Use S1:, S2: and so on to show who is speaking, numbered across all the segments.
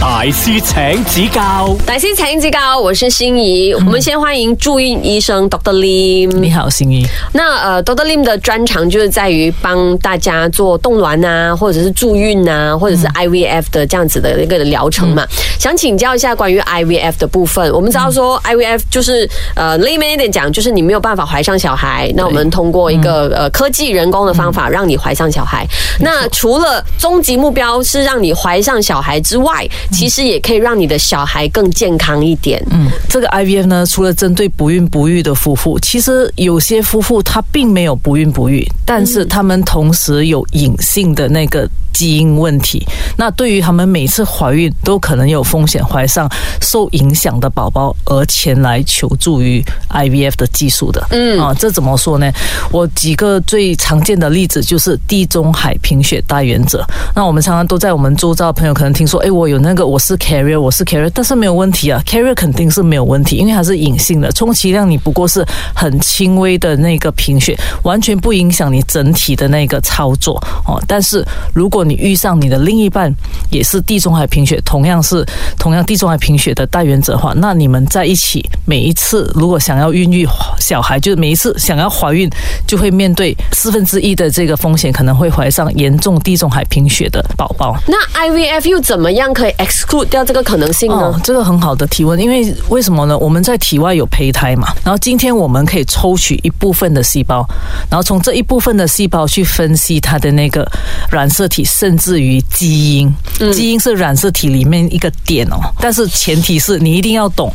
S1: 大师请指教，
S2: 大师请指教，我是心仪。我们先欢迎住院医生 Doctor Lim。
S3: 你好，心怡。
S2: 那呃，Doctor Lim 的专长就是在于帮大家做冻卵啊，或者是助孕啊，或者是 IVF 的这样子的一个疗程嘛。想请教一下关于 IVF 的部分。我们知道说 IVF 就是呃，layman 一点讲，就是你没有办法怀上小孩，那我们通过一个呃科技人工的方法让你怀上小孩。那除了终极目标是让你怀上小孩之外，其实也可以让你的小孩更健康一点。
S3: 嗯，这个 IVF 呢，除了针对不孕不育的夫妇，其实有些夫妇他并没有不孕不育，但是他们同时有隐性的那个基因问题。那对于他们每次怀孕都可能有风险怀上受影响的宝宝，而前来求助于 IVF 的技术的。嗯啊，这怎么说呢？我几个最常见的例子就是地中海贫血带原者。那我们常常都在我们周遭的朋友可能听说，哎，我有那个我是 carrier，我是 carrier，但是没有问题啊，carrier 肯定是没有问题，因为它是隐性的，充其量你不过是很轻微的那个贫血，完全不影响你整体的那个操作哦。但是如果你遇上你的另一半也是地中海贫血，同样是同样地中海贫血的带源者的话，那你们在一起每一次如果想要孕育小孩，就是每一次想要怀孕，就会面对四分之一的这个风险，可能会怀上严重地中海贫血的宝宝。
S2: 那 IVF 又怎么样可以 exclude 掉这个可能性呢？
S3: 哦，这个很好的提问，因为为什么呢？我们在体外有胚胎嘛，然后今天我们可以抽取一部分的细胞，然后从这一部分的细胞去分析它的那个染色体，甚至于基因。基因是染色体里面一个点哦，但是前提是你一定要懂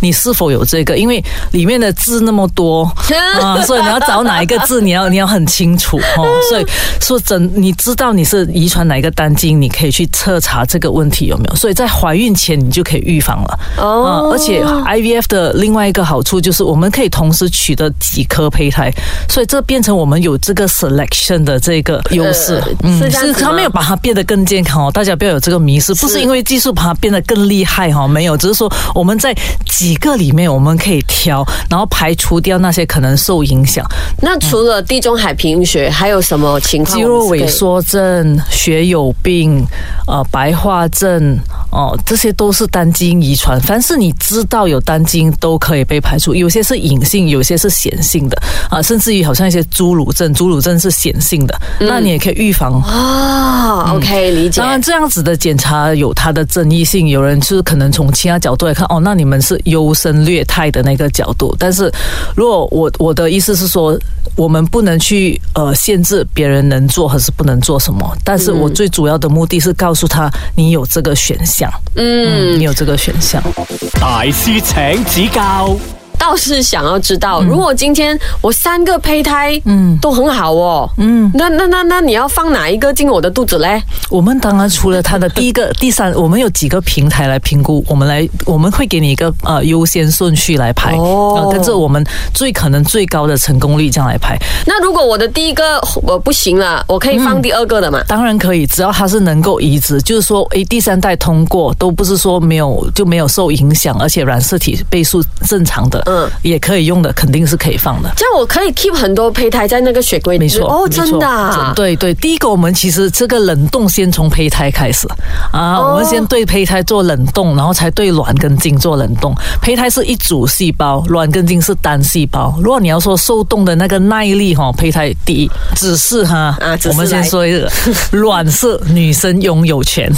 S3: 你是否有这个，因为里面的字那么多 啊，所以你要找哪一个字，你要你要很清楚哦。所以说真，你知道你是遗传哪一个单基因，你可以去测查这个问题有没有。所以在怀孕前你就可以预防了哦。而且 IVF 的另外一个好处就是我们可以同时取得几颗胚胎，所以这变成我们有这个 selection 的这个优势。
S2: 嗯，是
S3: 他没有把它变得更健康哦，大家不要有这个迷失，不是因为技术把它变得更厉害哈，没有，只是说我们在几个里面我们可以挑，然后排除掉那些可能受影响。
S2: 那除了地中海贫血，还有什么情况？
S3: 肌肉萎缩症、血友病、呃白化症哦，这些都是单基因遗传。凡是你知道有单基因，都可以被排除。有些是隐性，有些是显性的啊，甚至于好像一些侏儒症，侏儒症是显性的，那你也可以预防
S2: 啊。OK，理解。
S3: 当然，这样子的检查有它的争议性，有人就是可能从其他角度来看，哦，那你们是优胜劣汰的那个角度。但是，如果我我的意思是说，我们不能去呃限制别人能做还是不能做什么。但是我最主要的目的是告诉他，你有这个选项，嗯，你有这个选项。
S1: 大师请指教。
S2: 倒是想要知道，如果今天我三个胚胎，嗯，都很好哦，嗯，那那那那你要放哪一个进我的肚子嘞？
S3: 我们当然除了他的第一个、第三，我们有几个平台来评估，我们来我们会给你一个呃优先顺序来排，哦，跟着我们最可能最高的成功率这样来排。
S2: 那如果我的第一个我不行了，我可以放第二个的嘛？
S3: 当然可以，只要它是能够移植，就是说，诶，第三代通过都不是说没有就没有受影响，而且染色体倍数正常的。嗯，也可以用的，肯定是可以放的。
S2: 这样我可以 keep 很多胚胎在那个雪柜里。
S3: 没错，
S2: 哦，真的。
S3: 对对，第一个我们其实这个冷冻先从胚胎开始啊，我们先对胚胎做冷冻，然后才对卵跟精做冷冻。胚胎是一组细胞，卵跟精是单细胞。如果你要说受冻的那个耐力哈，胚胎第一只是哈，啊，我们先说一个，卵是女生拥有权，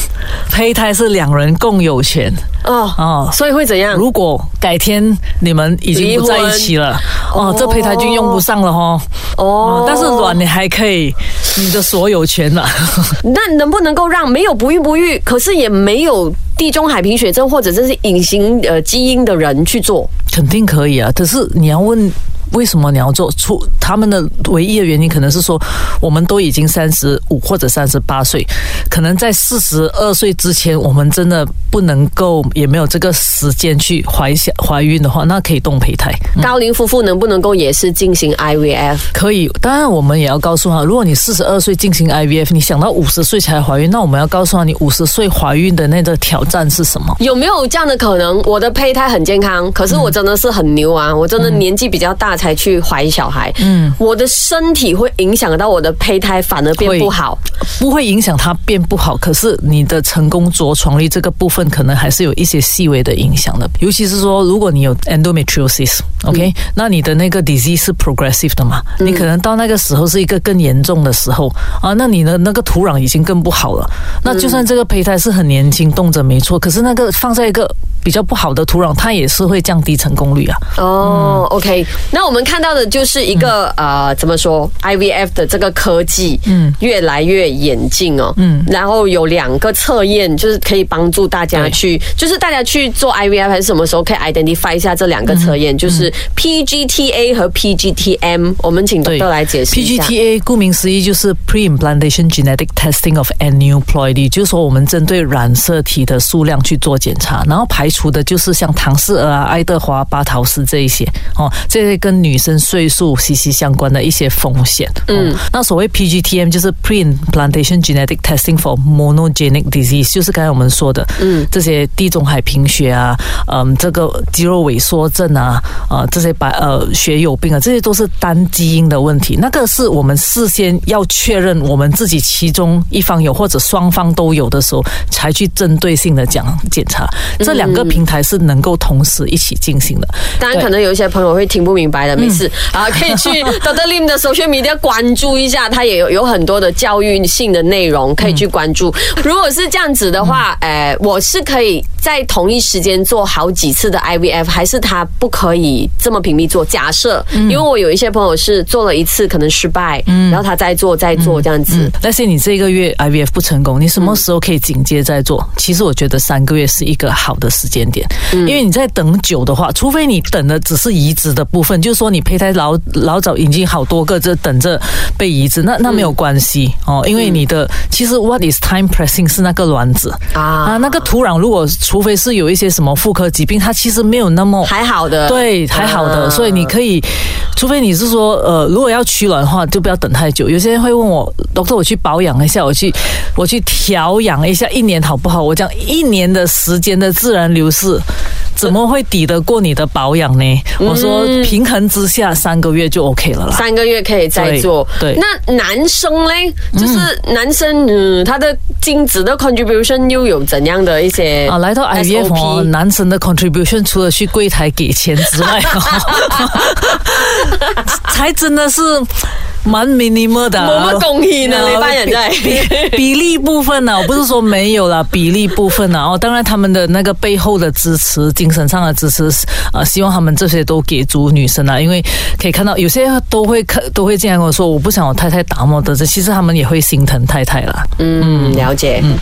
S3: 胚胎是两人共有权。
S2: 哦哦，所以会怎样？
S3: 如果改天你们已经不在一起了，哦，这胚胎就用不上了哈。哦，但是卵你还可以，你的所有权了。
S2: 那能不能够让没有不孕不育，可是也没有地中海贫血症或者这是隐形呃基因的人去做？
S3: 肯定可以啊，可是你要问。为什么你要做？出他们的唯一的原因可能是说，我们都已经三十五或者三十八岁，可能在四十二岁之前，我们真的不能够，也没有这个时间去怀想怀孕的话，那可以动胚胎。
S2: 高龄夫妇能不能够也是进行 IVF？
S3: 可以，当然我们也要告诉他，如果你四十二岁进行 IVF，你想到五十岁才怀孕，那我们要告诉他，你五十岁怀孕的那个挑战是什么？
S2: 有没有这样的可能？我的胚胎很健康，可是我真的是很牛啊！我真的年纪比较大。才去怀小孩，嗯，我的身体会影响到我的胚胎，反而变不好。
S3: 不会影响它变不好，可是你的成功着床率这个部分可能还是有一些细微的影响的。尤其是说，如果你有 endometriosis，OK，、那你的那个 disease 是 progressive 的嘛，你可能到那个时候是一个更严重的时候啊，那你的那个土壤已经更不好了。那就算这个胚胎是很年轻动着没错，可是那个放在一个比较不好的土壤，它也是会降低成功率啊。
S2: 哦、o k 那我们看到的就是一个、呃，怎么说，IVF 的这个科技，嗯，越来越演进哦，嗯，然后有两个测验，就是可以帮助大家去，就是大家去做 IVF 还是什么时候可以 identify 一下这两个测验，就是 PGTA 和 PGTM，我们请
S3: 对。
S2: doctor 来解释一下。
S3: PGTA 顾名思义就是 Pre-implantation Genetic Testing of Aneuploidy，也就是说我们针对染色体的数量去做检查，然后排除的就是像唐氏儿啊、爱德华、巴陶斯这一些哦，这些跟女生岁数息息相关的一些风险。嗯，那所谓 PGTM 就是 Pre-implantation Genetic Testing for Monogenic Disease，就是刚才我们说的，嗯，这些地中海贫血啊，嗯，这个肌肉萎缩症啊，呃，这些白呃血友病啊，这些都是单基因的问题。那个是我们事先要确认我们自己其中一方有或者双方都有的时候，才去针对性的讲检查。这两个平台是能够同时一起进行的。
S2: 当然，可能有一些朋友会听不明白的，没事啊，可以去 Dr. Lim 的 social media 关注一下，他也有有很多的教育性的内容可以去关注。如果是这样子的话，呃，我是可以在同一时间做好几次的 IVF，还是他不可以这么频密做？假设，因为我有一些朋友是做了一次可能失败，然后他再做再做这样子。
S3: 但是你这个月 IVF 不成功，你什么时候可以紧接再做？其实我觉得三个月是一个好的时间点，因为你在等久的话，除非你等的只是移植的部分，就是说你胚胎老老早已经好多个这等着被移植，那那没有关系哦，因为你的其实 what is time pressing 是那个卵子
S2: 啊。
S3: 啊，那个土壤如果除非是有一些什么妇科疾病，它其实没有那么
S2: 还好的，
S3: 对，还好的，
S2: 嗯
S3: 所以你可以，除非你是说，呃，如果要取卵的话，就不要等太久。有些人会问我，doctor，我去保养一下，我去我去调养一下，一年好不好？我讲一年的时间的自然流逝。怎么会抵得过你的保养呢？我说平衡之下三个月就 OK 了啦。
S2: 三个月可以再做。
S3: 对对
S2: 那男生嘞，就是男生，嗯，他的精子的 contribution 又有怎样的一些
S3: 啊，来到 IVF 哦
S2: ，SOP
S3: 男生的 contribution 除了去柜台给钱之外，才真的是蛮 minimal 的啊。
S2: 冇乜貢獻啊
S3: 呃
S2: 你班人真係
S3: 比比例部分呢、我不是说没有啦，比例部分呢、哦，当然他们的那个背后的支持，精神上的支持，呃，希望他们这些都给足女生啊，因为可以看到有些都会看都会这样跟我说，我不想我太太打磨的，这其实他们也会心疼太太啦。
S2: 嗯，了解。
S1: 嗯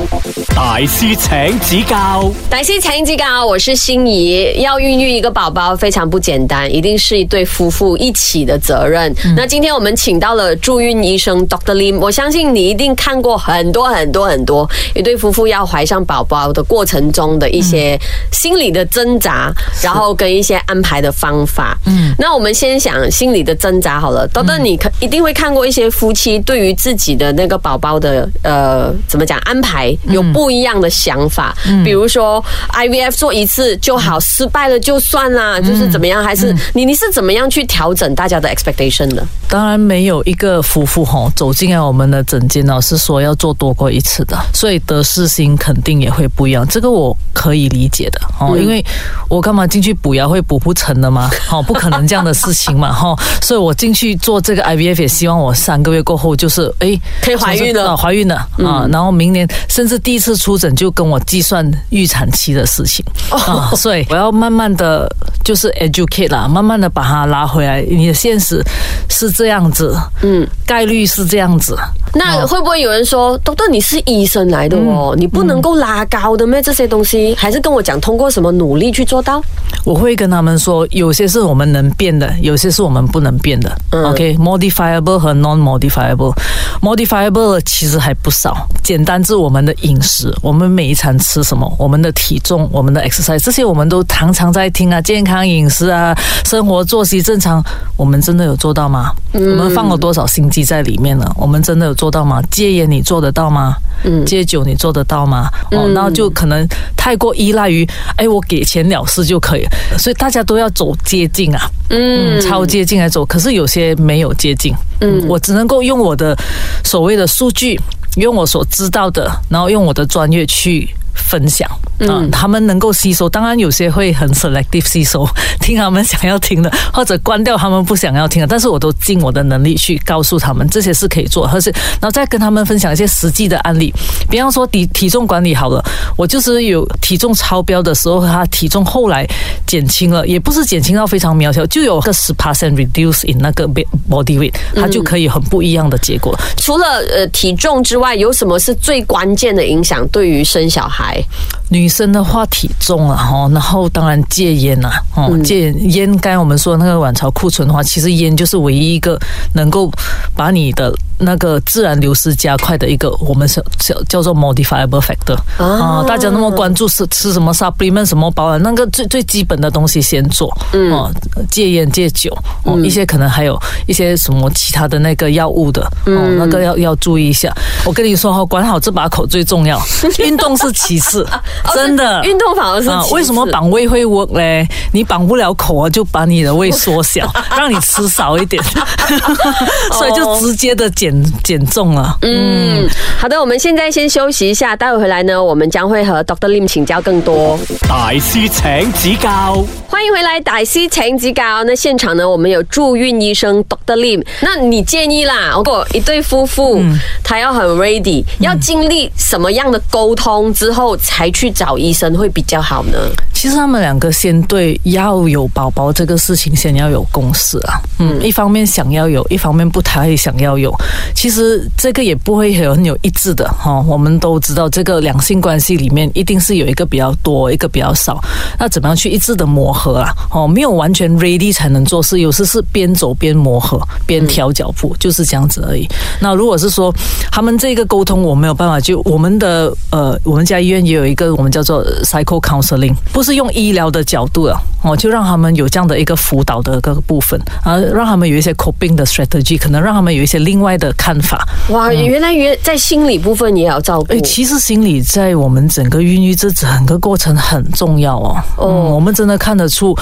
S1: 大師請指教，
S2: 大師請指教，我是心仪。要孕育一个宝宝非常不简单，一定是一对夫妇一起的责任。那今天我们请到了住院医生 Doctor Lim，我相信你一定看过很多很多很多一对夫妇要怀上宝宝的过程中的一些心理的挣扎，然后跟一些安排的方法。嗯，那我们先想心理的挣扎好了 Doctor，你可一定会看过一些夫妻对于自己的那个宝宝的呃怎么讲安排有不一样的想法，嗯比如说 IVF 做一次就好，失败了就算啦，就是怎么样？还是你你是怎么样去调整大家的 expectation 的？
S3: 当然没有一个夫妇吼走进来我们的诊间呢，是说要做多过一次的，所以得失心肯定也会不一样，这个我可以理解的哦，因为我干嘛进去补牙会补不成的吗？哦，不可能这样的事情嘛，哈，所以我进去做这个 IVF 也希望我三个月过后就是哎
S2: 可以怀孕了。
S3: 啊怀孕了啊，然后明年甚至第一次出诊就跟我计算预产期的事情啊，所以我要慢慢的就是 educate 啦，慢慢的把它拉回来，你的现实是这样子，嗯，概率是这样子，
S2: 那会不会有人说，豆豆你是医生来的哦，你不能够拉高的咩？这些东西还是跟我讲，通过什么努力去做到？
S3: 我会跟他们说，有些是我们能变的，有些是我们不能变的。OK，modifiable、和 non-modifiable，modifiable 其实还不少。简单至我们的饮食，我们每一餐吃什么，我们的体重，我们的 exercise，这些我们都常常在听啊，健康饮食啊，生活作息正常，我们真的有做到吗？我们放了多少心机在里面呢。我们真的有做到吗？戒烟你做得到吗？嗯，戒酒你做得到吗？哦，那就可能太过依赖于，哎，我给钱了事就可以了。所以大家都要走接近啊，嗯，超接近来走。可是有些没有接近，嗯，我只能够用我的所谓的数据，用我所知道的，然后用我的专业去。分享，嗯，他们能够吸收，当然有些会很 selective 吸收，听他们想要听的，或者关掉他们不想要听的，但是我都尽我的能力去告诉他们这些是可以做，或是然后再跟他们分享一些实际的案例，比方说体体重管理好了，我就是有体重超标的时候，他体重后来减轻了，也不是减轻到非常渺小，就有个十 percent reduce in 那个 body weight，它就可以很不一样的结果。
S2: 除了呃体重之外，有什么是最关键的影响对于生小孩？
S3: 女生的话，体重啊，哈，然后当然戒烟呐，哦，戒烟。刚才我们说那个卵巢库存的话，其实烟就是唯一一个能够把你的那个自然流失加快的一个，我们叫叫叫做 modifiable factor 啊。大家那么关注是吃什么 supplement 什么保养，那个最最基本的东西先做，嗯，戒烟戒酒，哦，一些可能还有一些什么其他的那个药物的，哦，那个要要注意一下。我跟你说哈，管好这把口最重要，运动是其次。真的，
S2: 运动反而是
S3: 为什么绑胃会 work 嘞？你绑不了口啊，就把你的胃缩小，让你吃少一点，所以就直接的减减重了。
S2: 嗯，好的，我们现在先休息一下，待会回来呢，我们将会和 Doctor Lim 请教更多。
S1: 大师请指教，
S2: 欢迎回来，大师请指教。那现场呢，我们有助孕医生 Doctor Lim。那你建议啦，如果一对夫妇他要很 ready，要经历什么样的沟通之后？才去找医生会比较好呢。
S3: 其实他们两个先对要有宝宝这个事情先要有共识啊。嗯，一方面想要有，一方面不太想要有。其实这个也不会很有一致的哈。我们都知道，这个两性关系里面一定是有一个比较多，一个比较少。那怎么样去一致的磨合啊？哦，没有完全 ready 才能做事，有时是边走边磨合，边调脚步，就是这样子而已。那如果是说他们这个沟通我没有办法，就我们的呃，我们家医院也有。有一个我们叫做 psycho counseling，不是用医疗的角度啊，哦，就让他们有这样的一个辅导的个部分，啊，让他们有一些 coping 的 strategy，可能让他们有一些另外的看法。
S2: 哇，原来原在心理部分也要照顾。哎，
S3: 其实心理在我们整个孕育这整个过程很重要哦。哦，我们真的看得出，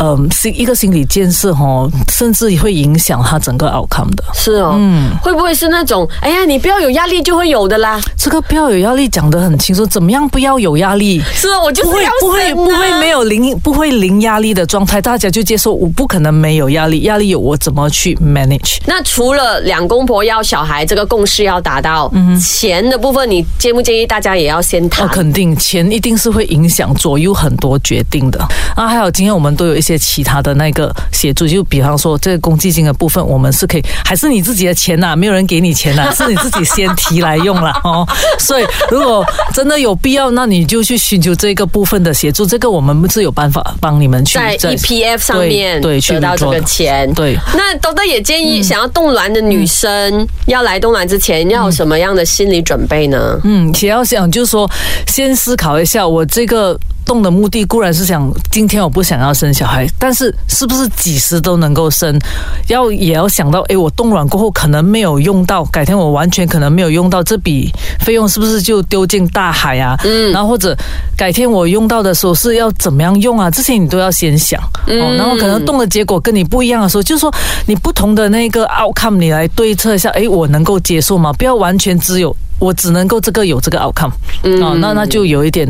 S3: 嗯，心一个心理建设哦，甚至会影响他整个 outcome 的。
S2: 是哦，嗯，会不会是那种，哎呀，你不要有压力就会有的啦？
S3: 这个不要有压力讲得很清楚，怎么样不？要有压力，
S2: 是啊，我就不会
S3: 不会不会没有零不会零压力的状态，大家就接受我不可能没有压力，压力有我怎么去 manage？
S2: 那除了两公婆要小孩这个共识要达到，嗯钱的部分你建不建议大家也要先谈？
S3: 肯定钱一定是会影响左右很多决定的啊。还有今天我们都有一些其他的那个协助，就比方说这个公积金的部分，我们是可以还是你自己的钱呐？没有人给你钱呐，是你自己先提来用了哦。所以如果真的有必要。那你就去寻求这个部分的协助，这个我们是有办法帮你们去
S2: 在 EPF 上面
S3: 对
S2: 得到这个钱。
S3: 对，
S2: 那豆豆也建议想要冻卵的女生，要来冻卵之前要有什么样的心理准备呢？
S3: 嗯，也要想就是说，先思考一下，我这个。动的目的固然是想今天我不想要生小孩，但是是不是几时都能够生？要也要想到，哎，我冻卵过后可能没有用到，改天我完全可能没有用到这笔费用，是不是就丢进大海啊？嗯，然后或者改天我用到的时候是要怎么样用啊？这些你都要先想。哦，然后可能动的结果跟你不一样的时候，就是说你不同的那个 outcome 你来对策一下，哎，我能够接受吗？不要完全只有。我只能够这个有这个 outcome，哦，那那就有一点，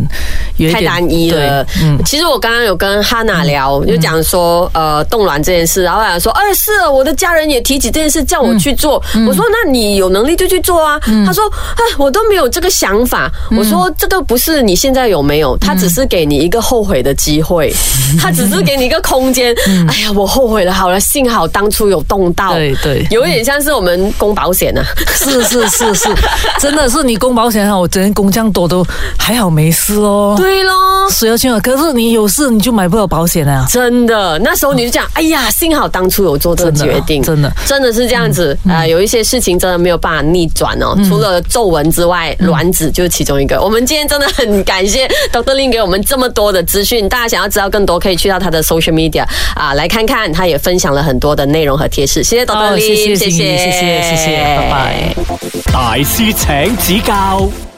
S2: 有太单一了。嗯，其实我刚刚有跟哈娜聊，就讲说，呃，冻卵这件事，然后他说，哎，是我的家人也提起这件事，叫我去做。我说，那你有能力就去做啊。他说，哎，我都没有这个想法。我说，这个不是你现在有没有，他只是给你一个后悔的机会，他只是给你一个空间。哎呀，我后悔了，好了，幸好当初有动到。
S3: 对对，
S2: 有点像是我们供保险啊。
S3: 是是是是，真的。可是你供保险啊，我整天供这样多都还好没事哦。
S2: 对咯，
S3: 谁二去啊？可是你有事你就买不了保险啊。
S2: 真的，那时候你就讲，哎呀，幸好当初有做这个决定，
S3: 真的，
S2: 真的是这样子啊。有一些事情真的没有办法逆转哦。除了皱纹之外，卵子就是其中一个。我们今天真的很感谢 Dr. Lin 给我们这么多的资讯，大家想要知道更多，可以去到他的 Social Media 啊来看看，他也分享了很多的内容和贴士。谢谢 Dr. Lin，
S3: 谢谢谢谢谢谢谢谢，拜拜。
S1: 大师请。请指教。